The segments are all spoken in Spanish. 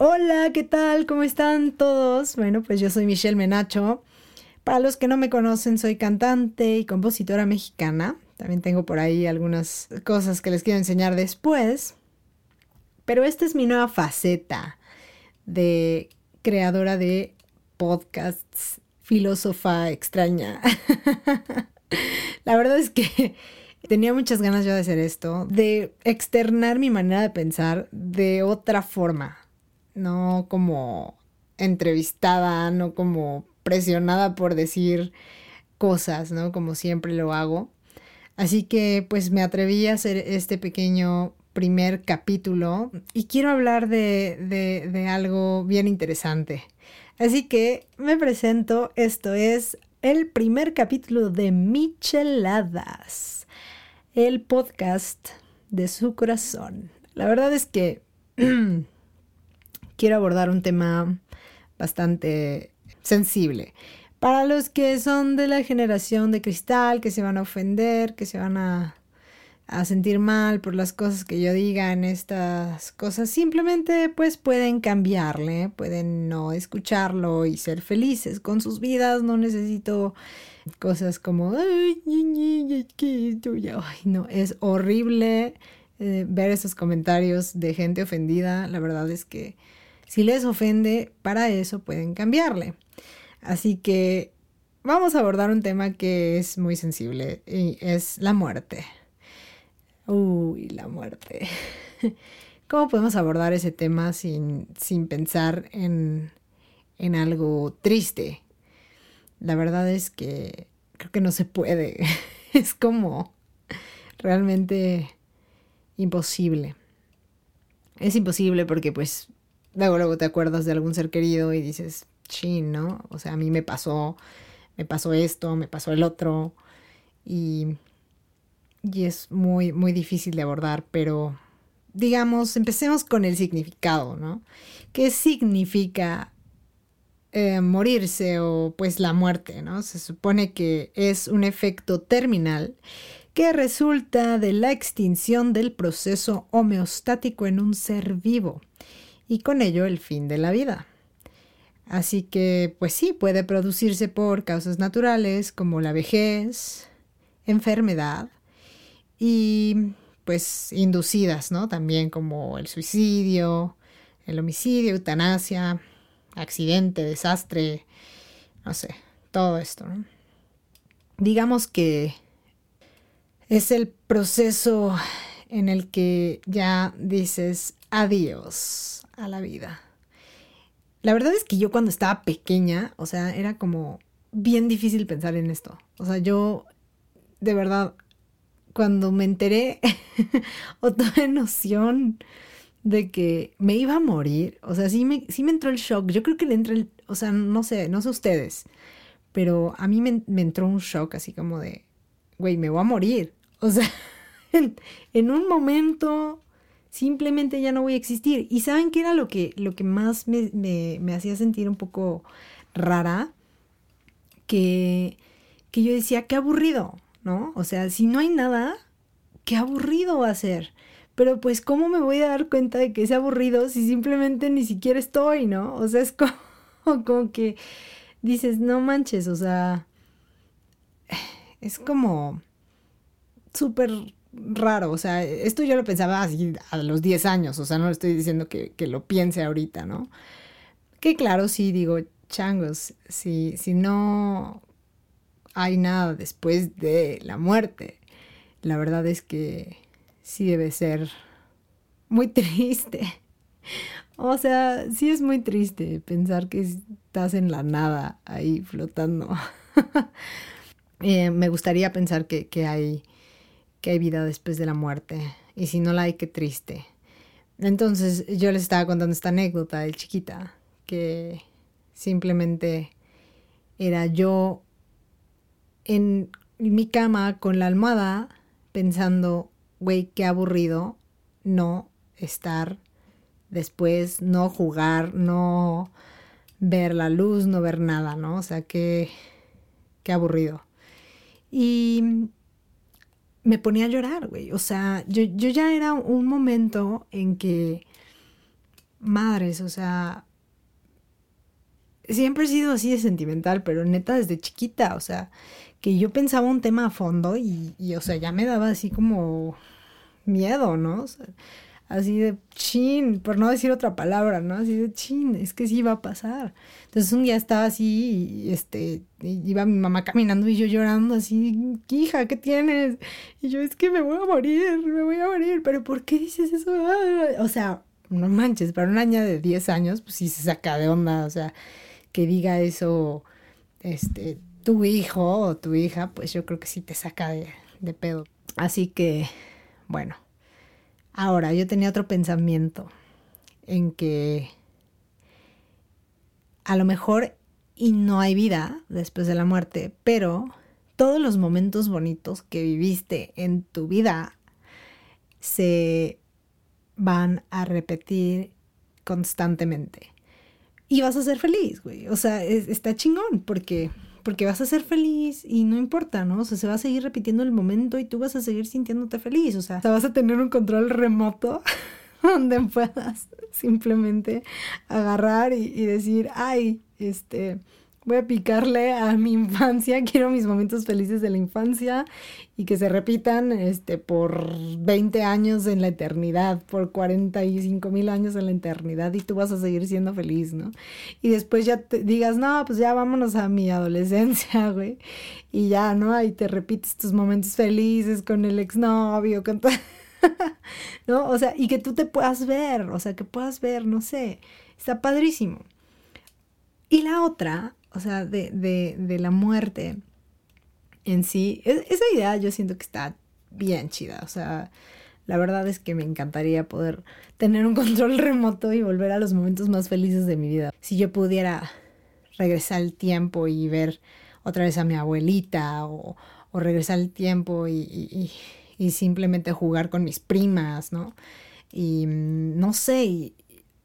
Hola, ¿qué tal? ¿Cómo están todos? Bueno, pues yo soy Michelle Menacho. Para los que no me conocen, soy cantante y compositora mexicana. También tengo por ahí algunas cosas que les quiero enseñar después. Pero esta es mi nueva faceta de creadora de podcasts, filósofa extraña. La verdad es que tenía muchas ganas yo de hacer esto, de externar mi manera de pensar de otra forma no como entrevistada, no como presionada por decir cosas, ¿no? Como siempre lo hago. Así que pues me atreví a hacer este pequeño primer capítulo y quiero hablar de, de, algo bien interesante. Así que me presento, esto es el primer capítulo de Micheladas, el podcast de su corazón. La verdad es que quiero abordar un tema bastante sensible. Para los que son de la generación de cristal, que se van a ofender, que se van a, sentir mal por las cosas que yo diga en estas cosas, simplemente pues pueden cambiarle, pueden no escucharlo y ser felices con sus vidas. No necesito cosas como, ay, no, es horrible eh, ver esos comentarios de gente ofendida. La verdad es que si les ofende, para eso pueden cambiarle. Así que vamos a abordar un tema que es muy sensible y es la muerte. Uy, la muerte. ¿Cómo podemos abordar ese tema sin, sin pensar en, en algo triste? La verdad es que creo que no se puede. es como realmente imposible. Es imposible porque pues luego, luego te acuerdas de algún ser querido y dices, chin, ¿no? O sea, a mí me pasó, me pasó esto, me pasó el otro. Y, y es muy, muy difícil de abordar, pero digamos, empecemos con el significado, ¿no? ¿Qué significa eh, morirse o pues la muerte, ¿no? Se supone que es un efecto terminal que resulta de la extinción del proceso homeostático en un ser vivo y con ello el fin de la vida. Así que, pues sí, puede producirse por causas naturales como la vejez, enfermedad y pues inducidas, ¿no? También como el suicidio, el homicidio, eutanasia, accidente, desastre, no sé, todo esto, ¿no? Digamos que es el proceso en el que ya dices adiós a la vida. La verdad es que yo cuando estaba pequeña, o sea, era como bien difícil pensar en esto. O sea, yo de verdad, cuando me enteré o tuve noción de que me iba a morir, o sea, sí me, sí me entró el shock. Yo creo que le entró el, o sea, no sé, no sé ustedes, pero a mí me, entró un shock así como de, güey, me voy a morir. O sea, en un momento simplemente ya no voy a existir. ¿Y saben qué era lo que, lo que más me, me, hacía sentir un poco rara? Que, que yo decía, qué aburrido, ¿no? O sea, si no hay nada, qué aburrido va a ser. Pero pues, ¿cómo me voy a dar cuenta de que es aburrido si simplemente ni siquiera estoy, ¿no? O sea, es como, como que dices, no manches, o sea, es como súper raro, o sea, esto yo lo pensaba así a los 10 años, o sea, no le estoy diciendo que, lo piense ahorita, ¿no? Que claro, sí, digo, changos, si, si no hay nada después de la muerte, la verdad es que sí debe ser muy triste. O sea, sí es muy triste pensar que estás en la nada ahí flotando. Eh, me gustaría pensar que, que hay que hay vida después de la muerte. Y si no la hay, qué triste. Entonces yo les estaba contando esta anécdota de chiquita, que simplemente era yo en mi cama con la almohada pensando, güey, qué aburrido no estar después, no jugar, no ver la luz, no ver nada, ¿no? O sea, qué, qué aburrido. Y me ponía a llorar, güey. O sea, yo, yo ya era un momento en que madres, o sea, siempre he sido así de sentimental, pero neta desde chiquita, o sea, que yo pensaba un tema a fondo y, y o sea, ya me daba así como miedo, ¿no? O sea, así de chin, por no decir otra palabra, ¿no? Así de chin, es que sí va a pasar. Entonces un día estaba así y este, iba mi mamá caminando y yo llorando así, hija, ¿qué tienes? Y yo, es que me voy a morir, me voy a morir, pero ¿por qué dices eso? O sea, no manches, para una niña de 10 años, pues sí se saca de onda, o sea, que diga eso, este, tu hijo o tu hija, pues yo creo que sí te saca de, de pedo. Así que, bueno Ahora, yo tenía otro pensamiento en que a lo mejor y no hay vida después de la muerte, pero todos los momentos bonitos que viviste en tu vida se van a repetir constantemente. Y vas a ser feliz, güey. O sea, está chingón porque porque vas a ser feliz y no importa, ¿no? O sea, se va a seguir repitiendo el momento y tú vas a seguir sintiéndote feliz, o sea, vas a tener un control remoto donde puedas simplemente agarrar y, y decir, ay, este, voy a picarle a mi infancia, quiero mis momentos felices de la infancia y que se repitan este, por 20 años en la eternidad, por 45 mil años en la eternidad y tú vas a seguir siendo feliz, ¿no? Y después ya te digas, no, pues ya vámonos a mi adolescencia, güey, y ya, ¿no? Ahí te repites tus momentos felices con el exnovio, con todo. ¿No? O sea, y que tú te puedas ver, o sea, que puedas ver, no sé, está padrísimo. Y la otra o sea, de, de, de la muerte en sí, e, esa idea yo siento que está bien chida, o sea, la verdad es que me encantaría poder tener un control remoto y volver a los momentos más felices de mi vida. Si yo pudiera regresar al tiempo y ver otra vez a mi abuelita o, o regresar al tiempo y, y, y, simplemente jugar con mis primas, ¿no? Y mm, no sé,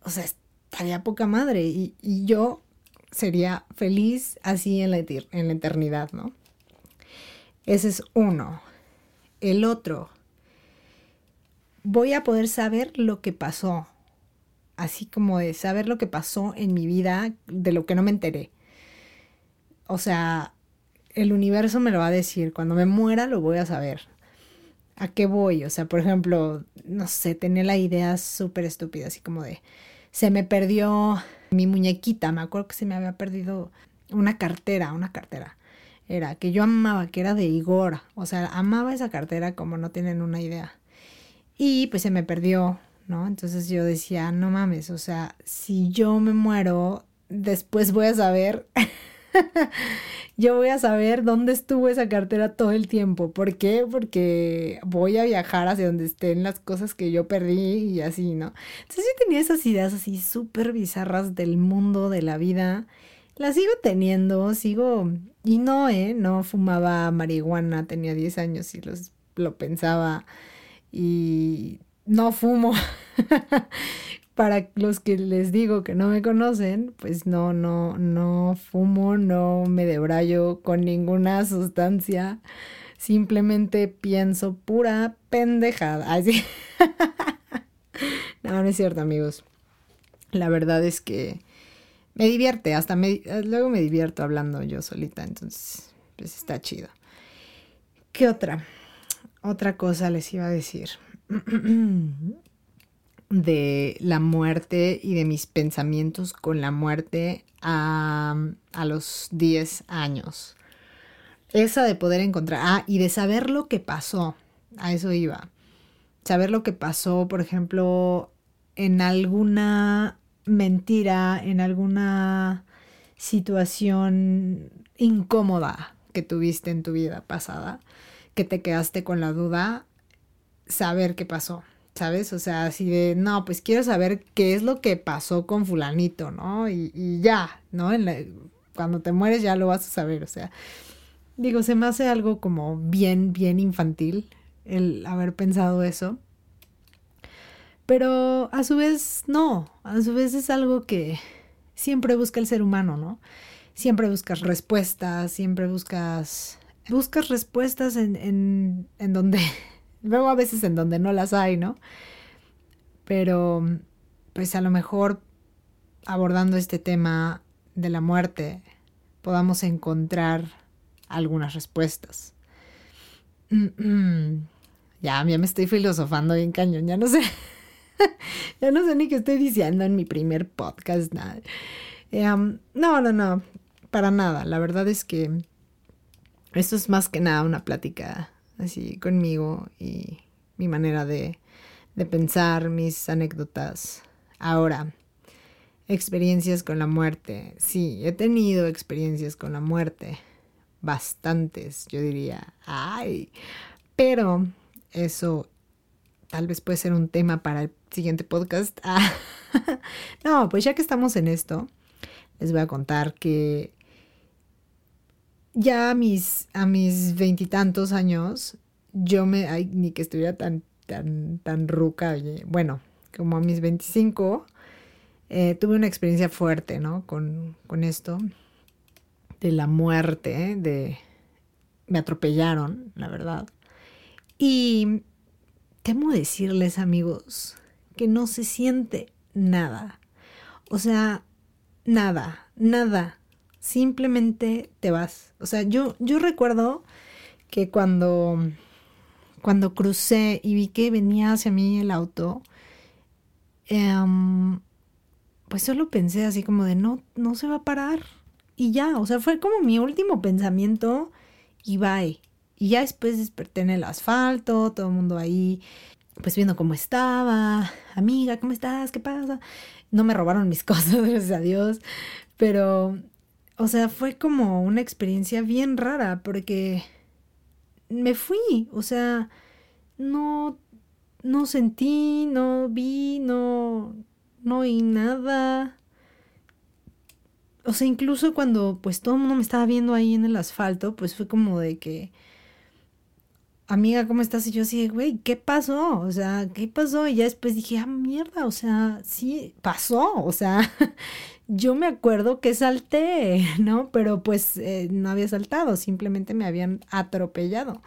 o sea, estaría poca madre. Y yo sería feliz así en la, eternidad, ¿no? Ese es uno. El otro, voy a poder saber lo que pasó, así como de saber lo que pasó en mi vida, de lo que no me enteré. O sea, el universo me lo va a decir, cuando me muera lo voy a saber. ¿A qué voy? O sea, por ejemplo, no sé, tenía la idea súper estúpida, así como de, se me perdió mi muñequita, me acuerdo que se me había perdido una cartera, una cartera. Era que yo amaba, que era de Igor. O sea, amaba esa cartera como no tienen una idea. Y pues se me perdió, ¿no? Entonces yo decía, no mames, o sea, si yo me muero, después voy a saber yo voy a saber dónde estuvo esa cartera todo el tiempo. ¿Por qué? Porque voy a viajar hacia donde estén las cosas que yo perdí y así, ¿no? Entonces yo tenía esas ideas así súper bizarras del mundo, de la vida. Las sigo teniendo, sigo... Y no, ¿eh? No fumaba marihuana, tenía 10 años y los, lo pensaba. Y no fumo. para los que les digo que no me conocen, pues no, no, no fumo, no me debrayo con ninguna sustancia. Simplemente pienso pura pendejada. Así. no, no es cierto, amigos. La verdad es que me divierte, hasta luego me divierto hablando yo solita, entonces, pues está chido. ¿Qué otra? Otra cosa les iba a decir. de la muerte y de mis pensamientos con la muerte a, a los 10 años. Esa de poder encontrar, ah, y de saber lo que pasó, a eso iba. Saber lo que pasó, por ejemplo, en alguna mentira, en alguna situación incómoda que tuviste en tu vida pasada, que te quedaste con la duda, saber qué pasó ¿sabes? O sea, así de, no, pues quiero saber qué es lo que pasó con fulanito, ¿no? Y, ya, ¿no? cuando te mueres ya lo vas a saber, o sea, digo, se me hace algo como bien, bien infantil el haber pensado eso. Pero a su vez, no, a su vez es algo que siempre busca el ser humano, ¿no? Siempre buscas respuestas, siempre buscas, buscas respuestas en, en, en donde Luego a veces en donde no las hay, ¿no? Pero pues a lo mejor abordando este tema de la muerte podamos encontrar algunas respuestas. Ya, ya me estoy filosofando bien cañón, ya no sé. ya no sé ni qué estoy diciendo en mi primer podcast. Nada. Em, no, no, no, para nada. La verdad es que esto es más que nada una plática así conmigo y mi manera de, de pensar, mis anécdotas. Ahora, experiencias con la muerte. Sí, he tenido experiencias con la muerte. Bastantes, yo diría. Ay, pero eso tal vez puede ser un tema para el siguiente podcast. no, pues ya que estamos en esto, les voy a contar que ya a mis a mis veintitantos años, yo me, ay, ni que estuviera tan, tan, tan ruca, bueno, como a mis 25, eh, tuve una experiencia fuerte, ¿no? Con, con esto de la muerte, de... Me atropellaron, la verdad. Y temo decirles, amigos, que no se siente nada. O sea, nada, nada. Simplemente te vas. O sea, yo, yo recuerdo que cuando, cuando crucé y vi que venía hacia mí el auto, em, pues solo pensé así como de no, no se va a parar. Y ya, o sea, fue como mi último pensamiento y bye. Y ya después desperté en el asfalto, todo el mundo ahí, pues viendo cómo estaba. Amiga, ¿cómo estás? ¿Qué pasa? No me robaron mis cosas, gracias a Dios. Pero, o sea, fue como una experiencia bien rara porque me fui. O sea, no, no sentí, no vi, no, no oí nada. O sea, incluso cuando pues todo el mundo me estaba viendo ahí en el asfalto, pues fue como de que, amiga, ¿cómo estás? Y yo así, güey, ¿qué pasó? O sea, ¿qué pasó? Y ya después dije, ah, mierda, o sea, sí, pasó. O sea, yo me acuerdo que salté, ¿no? Pero pues eh, no había saltado, simplemente me habían atropellado.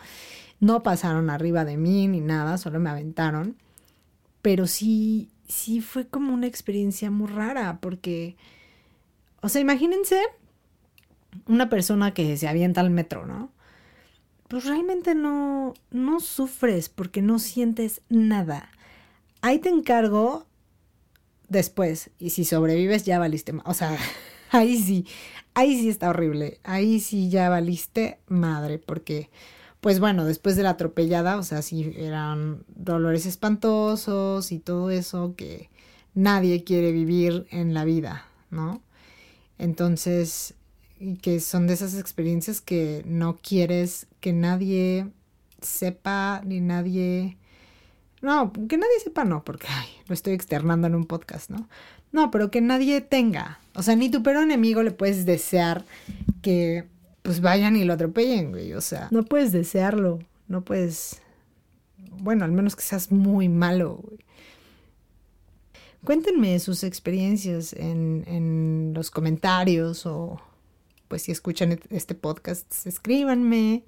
No pasaron arriba de mí ni nada, solo me aventaron. Pero sí, sí fue como una experiencia muy rara, porque o sea, imagínense una persona que se avienta al metro, ¿no? Pues realmente no, no sufres porque no sientes nada. Ahí te encargo después. Y si sobrevives, ya valiste. O sea, ahí sí, ahí sí está horrible. Ahí sí ya valiste madre, porque, pues bueno, después de la atropellada, o sea, sí eran dolores espantosos y todo eso que nadie quiere vivir en la vida, ¿no? Entonces, que son de esas experiencias que no quieres que nadie sepa ni nadie... No, que nadie sepa no, porque lo estoy externando en un podcast, ¿no? No, pero que nadie tenga. O sea, ni tu peor enemigo le puedes desear que pues vayan y lo atropellen, güey. O sea, no puedes desearlo. No puedes... Bueno, al menos que seas muy malo, güey. Cuéntenme sus experiencias en, los comentarios o pues si escuchan este podcast, escríbanme.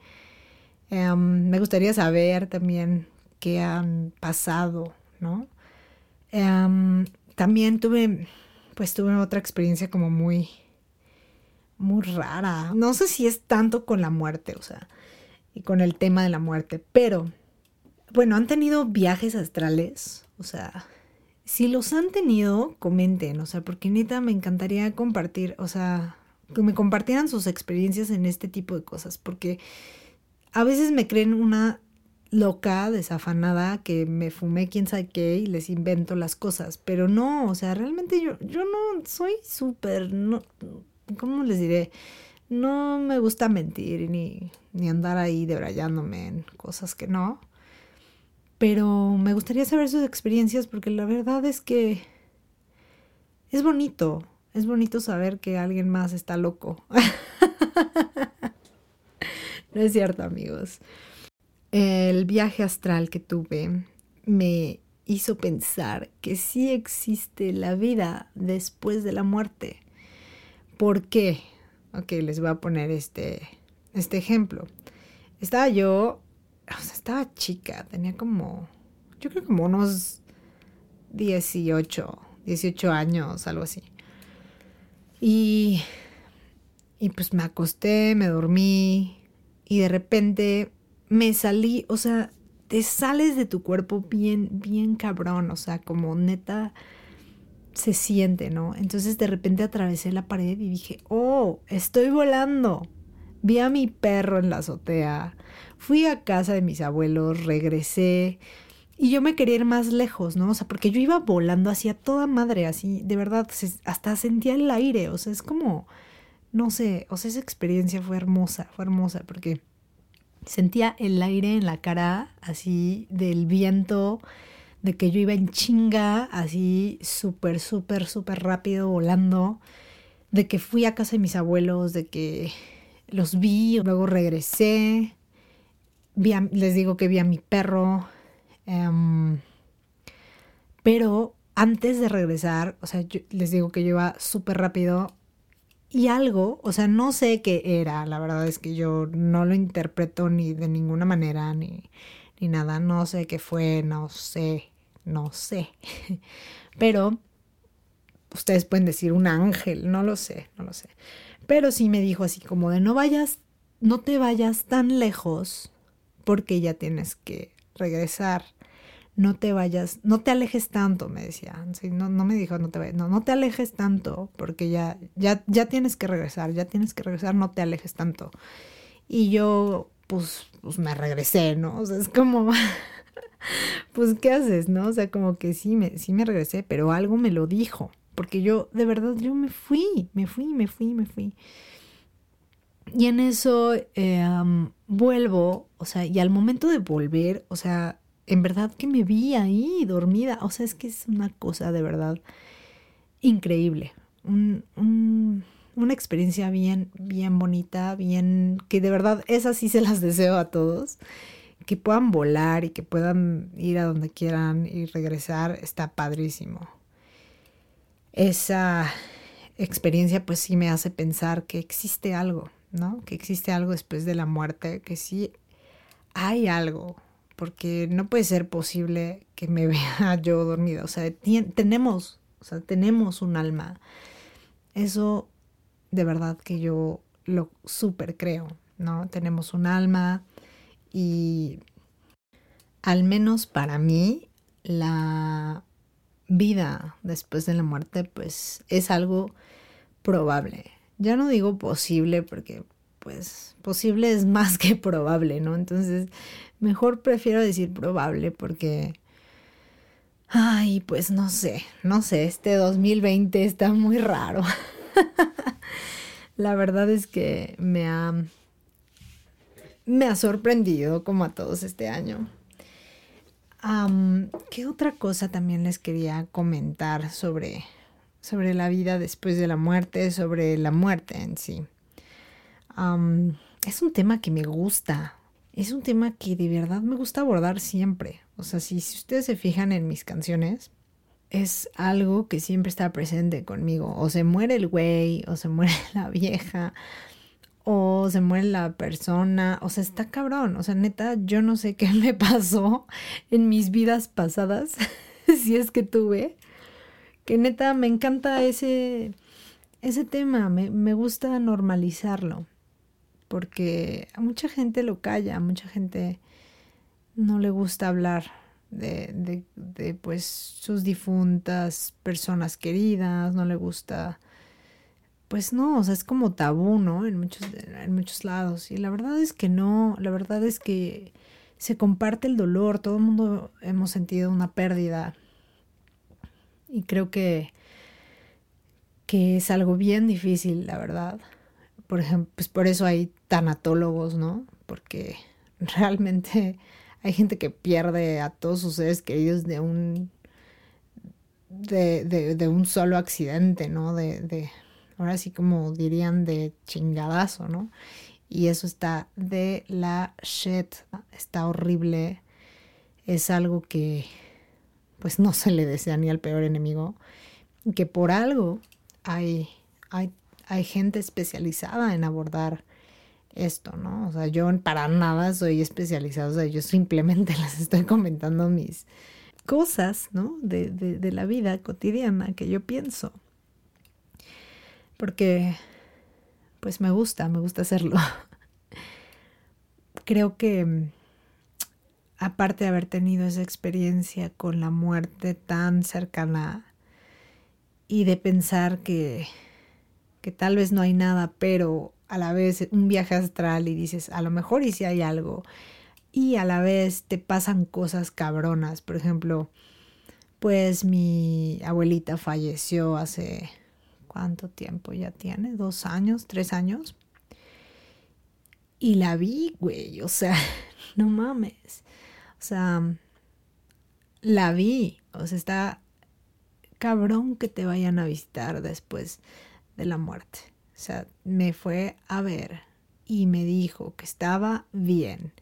Em, me gustaría saber también qué han pasado, ¿no? Em, también tuve, pues tuve otra experiencia como muy, muy rara. No sé si es tanto con la muerte, o sea, y con el tema de la muerte, pero, bueno, han tenido viajes astrales, o sea, si los han tenido, comenten, o sea, porque neta me encantaría compartir, o sea, que me compartieran sus experiencias en este tipo de cosas, porque a veces me creen una loca, desafanada, que me fumé quién sabe qué y les invento las cosas, pero no, o sea, realmente yo, yo no soy súper, no, ¿cómo les diré? No me gusta mentir ni, ni andar ahí debrayándome en cosas que no. Pero me gustaría saber sus experiencias porque la verdad es que es bonito, es bonito saber que alguien más está loco. no es cierto, amigos. El viaje astral que tuve me hizo pensar que sí existe la vida después de la muerte. ¿Por qué? Ok, les voy a poner este, este ejemplo. Estaba yo o sea, estaba chica, tenía como, yo creo como unos 18, 18 años, algo así. Y, y pues me acosté, me dormí y de repente me salí, o sea, te sales de tu cuerpo bien, bien cabrón, o sea, como neta se siente, ¿no? Entonces de repente atravesé la pared y dije, oh, estoy volando. Vi a mi perro en la azotea, fui a casa de mis abuelos, regresé y yo me quería ir más lejos, ¿no? O sea, porque yo iba volando hacia toda madre, así, de verdad, hasta sentía el aire, o sea, es como, no sé, o sea, esa experiencia fue hermosa, fue hermosa, porque sentía el aire en la cara, así, del viento, de que yo iba en chinga, así, súper, súper, súper rápido, volando, de que fui a casa de mis abuelos, de que los vi, luego regresé, vi les digo que vi a mi perro, em, pero antes de regresar, o sea, les digo que yo iba súper rápido y algo, o sea, no sé qué era, la verdad es que yo no lo interpreto ni de ninguna manera, ni, ni nada, no sé qué fue, no sé, no sé, pero ustedes pueden decir un ángel, no lo sé, no lo sé. Pero sí me dijo así como de no vayas, no te vayas tan lejos porque ya tienes que regresar. No te vayas, no te alejes tanto, me decía. no, no me dijo no te vayas, no, no te alejes tanto porque ya, ya, ya tienes que regresar, ya tienes que regresar, no te alejes tanto. Y yo, pues, pues me regresé, ¿no? O sea, es como, pues, ¿qué haces, no? O sea, como que sí me, sí me regresé, pero algo me lo dijo porque yo, de verdad, yo me fui, me fui, me fui, me fui. Y en eso em, vuelvo, o sea, y al momento de volver, o sea, en verdad que me vi ahí dormida, o sea, es que es una cosa de verdad increíble, una experiencia bien, bien bonita, bien, que de verdad esas sí se las deseo a todos, que puedan volar y que puedan ir a donde quieran y regresar, está padrísimo. Esa experiencia pues sí me hace pensar que existe algo, ¿no? Que existe algo después de la muerte, que sí hay algo, porque no puede ser posible que me vea yo dormida, o sea, tenemos, o sea, tenemos un alma. Eso de verdad que yo lo súper creo, ¿no? Tenemos un alma y al menos para mí la vida después de la muerte, pues es algo probable. Ya no digo posible porque pues posible es más que probable, ¿no? Entonces, mejor prefiero decir probable porque... Ay, pues no sé, no sé, este 2020 está muy raro. La verdad es que me ha me ha sorprendido como a todos este año. ¿Qué otra cosa también les quería comentar sobre, sobre la vida después de la muerte, sobre la muerte en sí? es un tema que me gusta, es un tema que de verdad me gusta abordar siempre. O sea, si, si ustedes se fijan en mis canciones, es algo que siempre está presente conmigo. O se muere el güey, o se muere la vieja, o se muere la persona, o sea, está cabrón, o sea, neta, yo no sé qué me pasó en mis vidas pasadas, si es que tuve, que neta me encanta ese, ese tema, me, me gusta normalizarlo, porque a mucha gente lo calla, a mucha gente no le gusta hablar de, de, de pues sus difuntas personas queridas, no le gusta pues no, o sea, es como tabú, ¿no? En muchos, en muchos lados. Y la verdad es que no, la verdad es que se comparte el dolor, todo el mundo hemos sentido una pérdida. Y creo que, que es algo bien difícil, la verdad. Por ejemplo, pues por eso hay tanatólogos, ¿no? Porque realmente hay gente que pierde a todos sus seres queridos de un de, de, un solo accidente, ¿no? De, de, ahora sí como dirían de chingadazo, ¿no? Y eso está de la shit, está horrible, es algo que pues no se le desea ni al peor enemigo, que por algo hay, hay, hay gente especializada en abordar esto, ¿no? O sea, yo para nada soy especializada, o sea, yo simplemente les estoy comentando mis cosas, ¿no? De, de la vida cotidiana que yo pienso. Porque, pues me gusta, me gusta hacerlo. Creo que aparte de haber tenido esa experiencia con la muerte tan cercana y de pensar que, que tal vez no hay nada, pero a la vez un viaje astral y dices, a lo mejor y si hay algo, y a la vez te pasan cosas cabronas, por ejemplo, pues mi abuelita falleció hace, ¿cuánto tiempo ya tiene? ¿Dos años? ¿Tres años? Y la vi, güey, o sea, no mames. O sea, la vi. O sea, está cabrón que te vayan a visitar después de la muerte. O sea, me fue a ver y me dijo que estaba bien.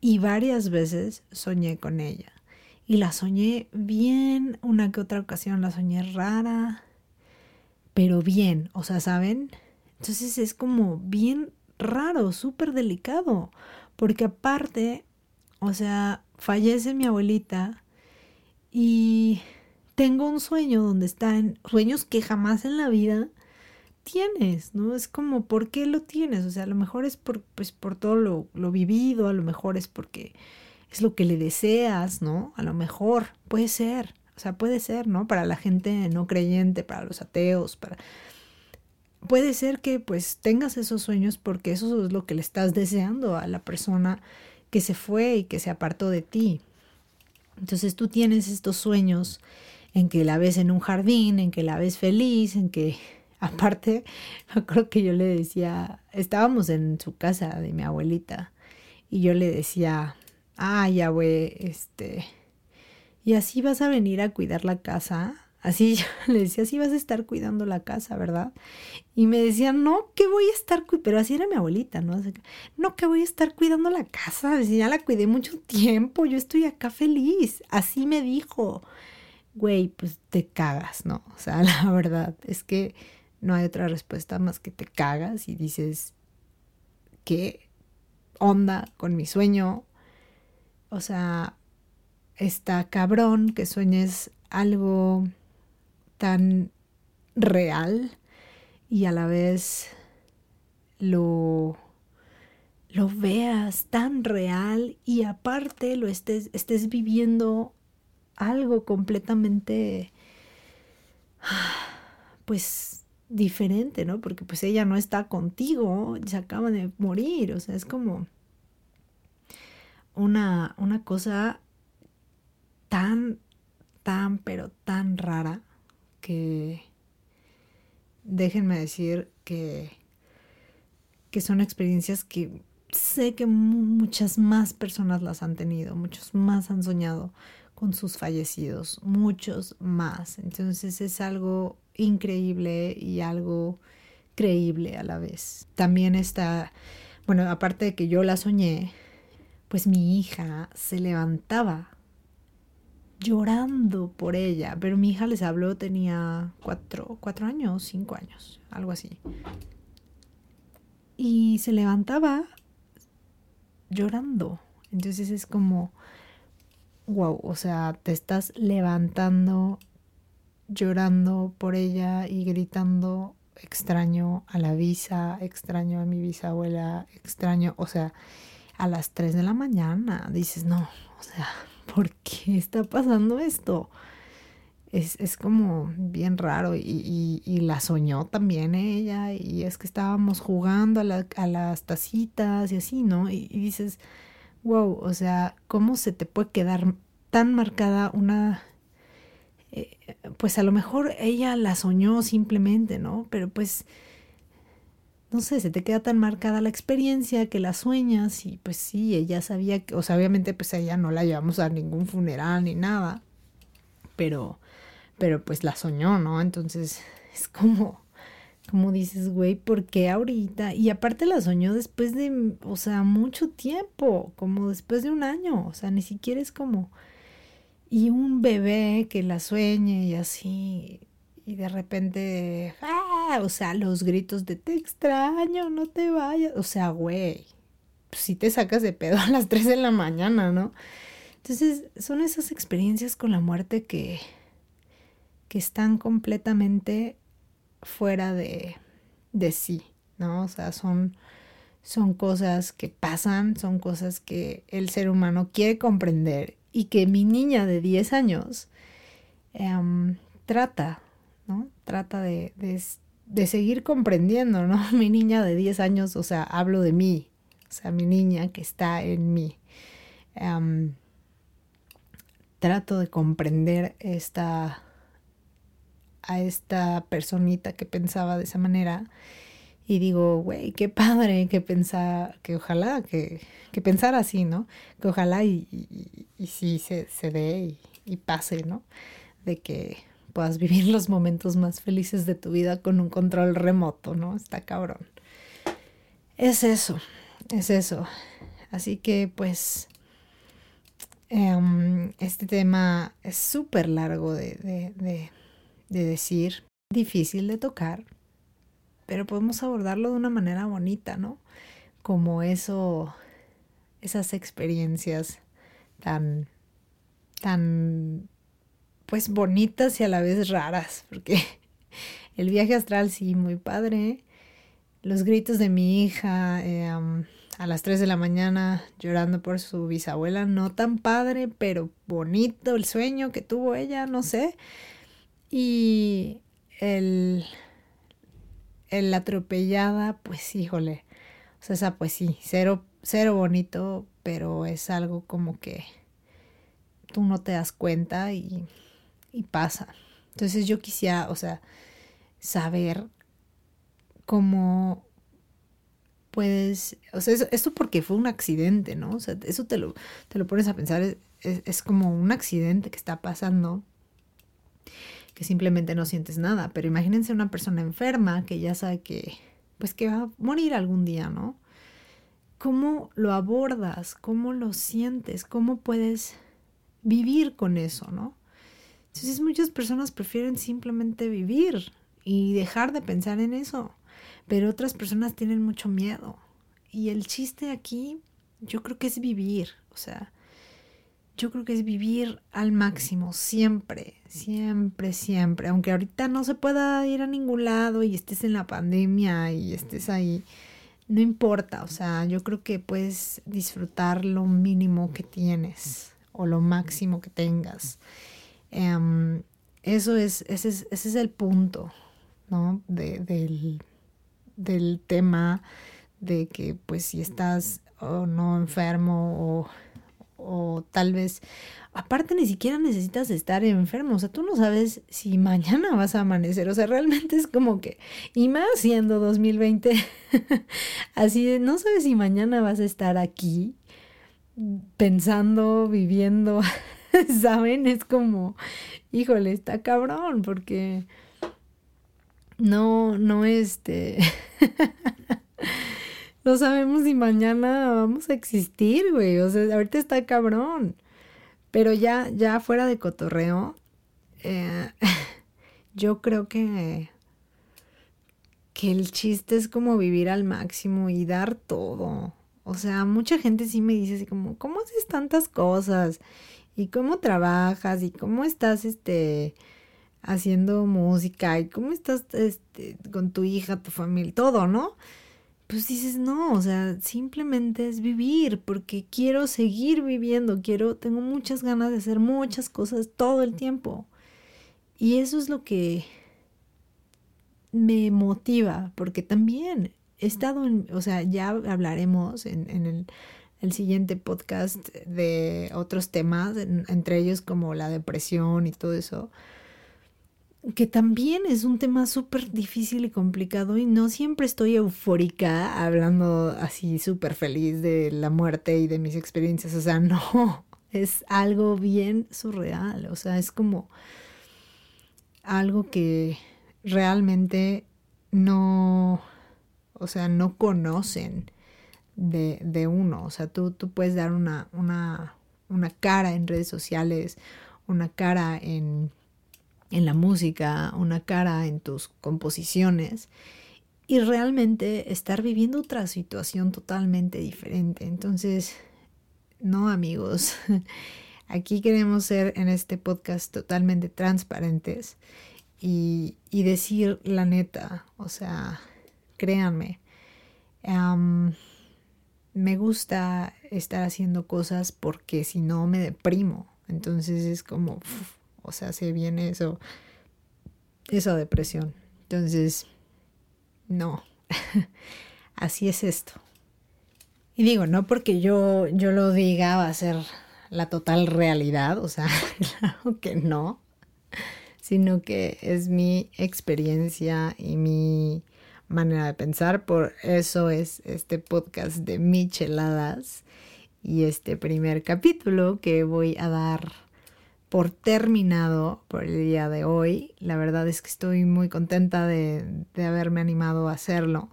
Y varias veces soñé con ella. Y la soñé bien, una que otra ocasión la soñé rara, pero bien, o sea, ¿saben? Entonces es como bien raro, súper delicado, porque aparte, o sea, fallece mi abuelita y tengo un sueño donde están sueños que jamás en la vida tienes, ¿no? Es como, ¿por qué lo tienes? O sea, a lo mejor es por, pues, por todo lo, lo vivido, a lo mejor es porque es lo que le deseas, ¿no? A lo mejor, puede ser, o sea, puede ser, ¿no? Para la gente no creyente, para los ateos, para... Puede ser que pues tengas esos sueños porque eso es lo que le estás deseando a la persona que se fue y que se apartó de ti. Entonces tú tienes estos sueños en que la ves en un jardín, en que la ves feliz, en que aparte, creo que yo le decía, estábamos en su casa de mi abuelita y yo le decía, ay, abue, este, y así vas a venir a cuidar la casa. Así yo le decía, así vas a estar cuidando la casa, ¿verdad? Y me decían, no, que voy a estar, pero así era mi abuelita, ¿no? no, que voy a estar cuidando la casa, ya la cuidé mucho tiempo, yo estoy acá feliz. Así me dijo, güey, pues te cagas, ¿no? O sea, la verdad es que no hay otra respuesta más que te cagas y dices, ¿qué onda con mi sueño? O sea, está cabrón que sueñes algo tan real y a la vez lo, lo veas tan real y aparte lo estés, estés viviendo algo completamente pues diferente, ¿no? Porque pues ella no está contigo, se acaba de morir, o sea, es como una, una cosa tan, tan, pero tan rara que déjenme decir que, que son experiencias que sé que muchas más personas las han tenido, muchos más han soñado con sus fallecidos, muchos más. Entonces es algo increíble y algo creíble a la vez. También está, bueno, aparte de que yo la soñé, pues mi hija se levantaba llorando por ella, pero mi hija les habló, tenía cuatro, cuatro años, cinco años, algo así. Y se levantaba llorando. Entonces es como, wow, o sea, te estás levantando llorando por ella y gritando extraño a la visa, extraño a mi bisabuela, extraño, o sea, a las 3 de la mañana dices, no, o sea, ¿por qué está pasando esto? Es, es como bien raro y, y, la soñó también ella y es que estábamos jugando a, a las tacitas y así, ¿no? Y, y, dices, wow, o sea, ¿cómo se te puede quedar tan marcada una... Eh, pues a lo mejor ella la soñó simplemente, ¿no? Pero pues no sé, se te queda tan marcada la experiencia que la sueñas y pues sí, ella sabía que, o sea, obviamente pues a ella no la llevamos a ningún funeral ni nada, pero, pero pues la soñó, ¿no? Entonces es como, como dices, güey, ¿por qué ahorita? Y aparte la soñó después de, o sea, mucho tiempo, como después de un año, o sea, ni siquiera es como, y un bebé que la sueñe y así, y de repente, ¡ah! o sea, los gritos de te extraño, no te vayas, o sea, güey, si te sacas de pedo a las 3 de la mañana, ¿no? Entonces, son esas experiencias con la muerte que, que están completamente fuera de, de sí, ¿no? O sea, son, son cosas que pasan, son cosas que el ser humano quiere comprender y que mi niña de 10 años em, trata, ¿no? Trata de, de, seguir comprendiendo, ¿no? Mi niña de 10 años, o sea, hablo de mí, o sea, mi niña que está en mí. Em, trato de comprender esta a esta personita que pensaba de esa manera y digo, güey, qué padre que pensar, que ojalá, que, que pensar así, ¿no? Que ojalá y, y, sí se, se dé y, pase, ¿no? De que puedas vivir los momentos más felices de tu vida con un control remoto, ¿no? Está cabrón. Es eso, es eso. Así que pues em, este tema es súper largo de, de, de decir, difícil de tocar, pero podemos abordarlo de una manera bonita, ¿no? Como eso, esas experiencias tan, tan, pues bonitas y a la vez raras, porque el viaje astral sí, muy padre, los gritos de mi hija eh, a las 3 de la mañana llorando por su bisabuela, no tan padre, pero bonito el sueño que tuvo ella, no sé. Y el, el atropellada, pues híjole, o sea, esa pues sí, cero, cero bonito, pero es algo como que tú no te das cuenta y, y pasa. Entonces yo quisiera, o sea, saber cómo puedes, o sea, eso, porque fue un accidente, ¿no? O sea, eso te lo, te lo pones a pensar, es, es como un accidente que está pasando que simplemente no sientes nada. Pero imagínense una persona enferma que ya sabe que, pues que va a morir algún día, ¿no? ¿Cómo lo abordas? ¿Cómo lo sientes? ¿Cómo puedes vivir con eso, no? Entonces muchas personas prefieren simplemente vivir y dejar de pensar en eso, pero otras personas tienen mucho miedo. Y el chiste aquí, yo creo que es vivir, o sea, yo creo que es vivir al máximo, siempre, siempre, siempre. Aunque ahorita no se pueda ir a ningún lado y estés en la pandemia y estés ahí, no importa. O sea, yo creo que puedes disfrutar lo mínimo que tienes o lo máximo que tengas. Em, eso es, ese es, ese es el punto, ¿no? De, del, del tema de que pues si estás o no enfermo o o tal vez, aparte ni siquiera necesitas estar enfermo, o sea, tú no sabes si mañana vas a amanecer, o sea, realmente es como que, y más siendo 2020, así no sabes si mañana vas a estar aquí pensando, viviendo, ¿saben? Es como, híjole, está cabrón, porque no, no este... No sabemos si mañana vamos a existir, güey. O sea, ahorita está cabrón. Pero ya, ya fuera de cotorreo, eh, yo creo que, que el chiste es como vivir al máximo y dar todo. O sea, mucha gente sí me dice así como, ¿cómo haces tantas cosas? ¿Y cómo trabajas? ¿Y cómo estás, este, haciendo música? ¿Y cómo estás, este, con tu hija, tu familia? Todo, ¿no? Pues dices, no, o sea, simplemente es vivir, porque quiero seguir viviendo, quiero, tengo muchas ganas de hacer muchas cosas todo el tiempo. Y eso es lo que me motiva, porque también he estado en, o sea, ya hablaremos en, en el, el, siguiente podcast de otros temas, entre ellos como la depresión y todo eso que también es un tema súper difícil y complicado y no siempre estoy eufórica hablando así súper feliz de la muerte y de mis experiencias, o sea, no, es algo bien surreal, o sea, es como algo que realmente no, o sea, no conocen de, de uno, o sea, tú, tú puedes dar una, una, una cara en redes sociales, una cara en en la música, una cara en tus composiciones y realmente estar viviendo otra situación totalmente diferente. Entonces, no amigos, Aquí queremos ser en este podcast totalmente transparentes y, decir la neta, o sea, créanme, me gusta estar haciendo cosas porque si no me deprimo, entonces es como, o sea, se viene eso, esa depresión. Entonces, no, así es esto. Y digo, no porque yo, yo lo diga va a ser la total realidad, o sea, claro que no, sino que es mi experiencia y mi manera de pensar, por eso es este podcast de Micheladas y este primer capítulo que voy a dar por terminado por el día de hoy. La verdad es que estoy muy contenta de, de haberme animado a hacerlo.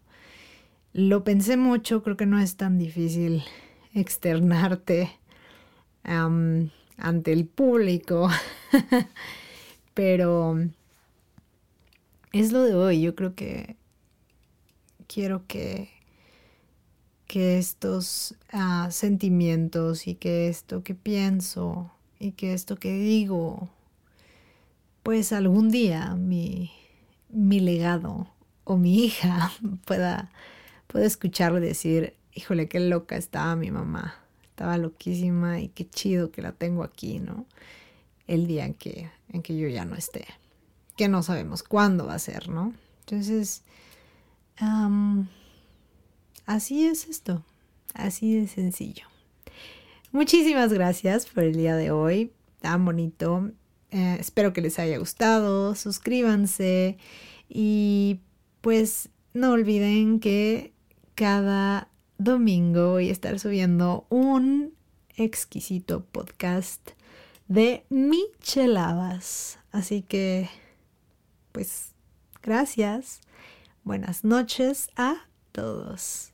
Lo pensé mucho, creo que no es tan difícil externarte ante el público, pero es lo de hoy. Yo creo que quiero que, que estos ah, sentimientos y que esto que pienso y que esto que digo, pues algún día mi, mi legado o mi hija pueda, pueda escucharlo y decir, híjole, qué loca estaba mi mamá estaba loquísima y qué chido que la tengo aquí, ¿no? El día en que, en que yo ya no esté, que no sabemos cuándo va a ser, ¿no? Entonces, así es esto, así de sencillo. Muchísimas gracias por el día de hoy, tan bonito. Eh, espero que les haya gustado, suscríbanse y pues no olviden que cada domingo voy a estar subiendo un exquisito podcast de micheladas. Así que, pues, gracias. Buenas noches a todos.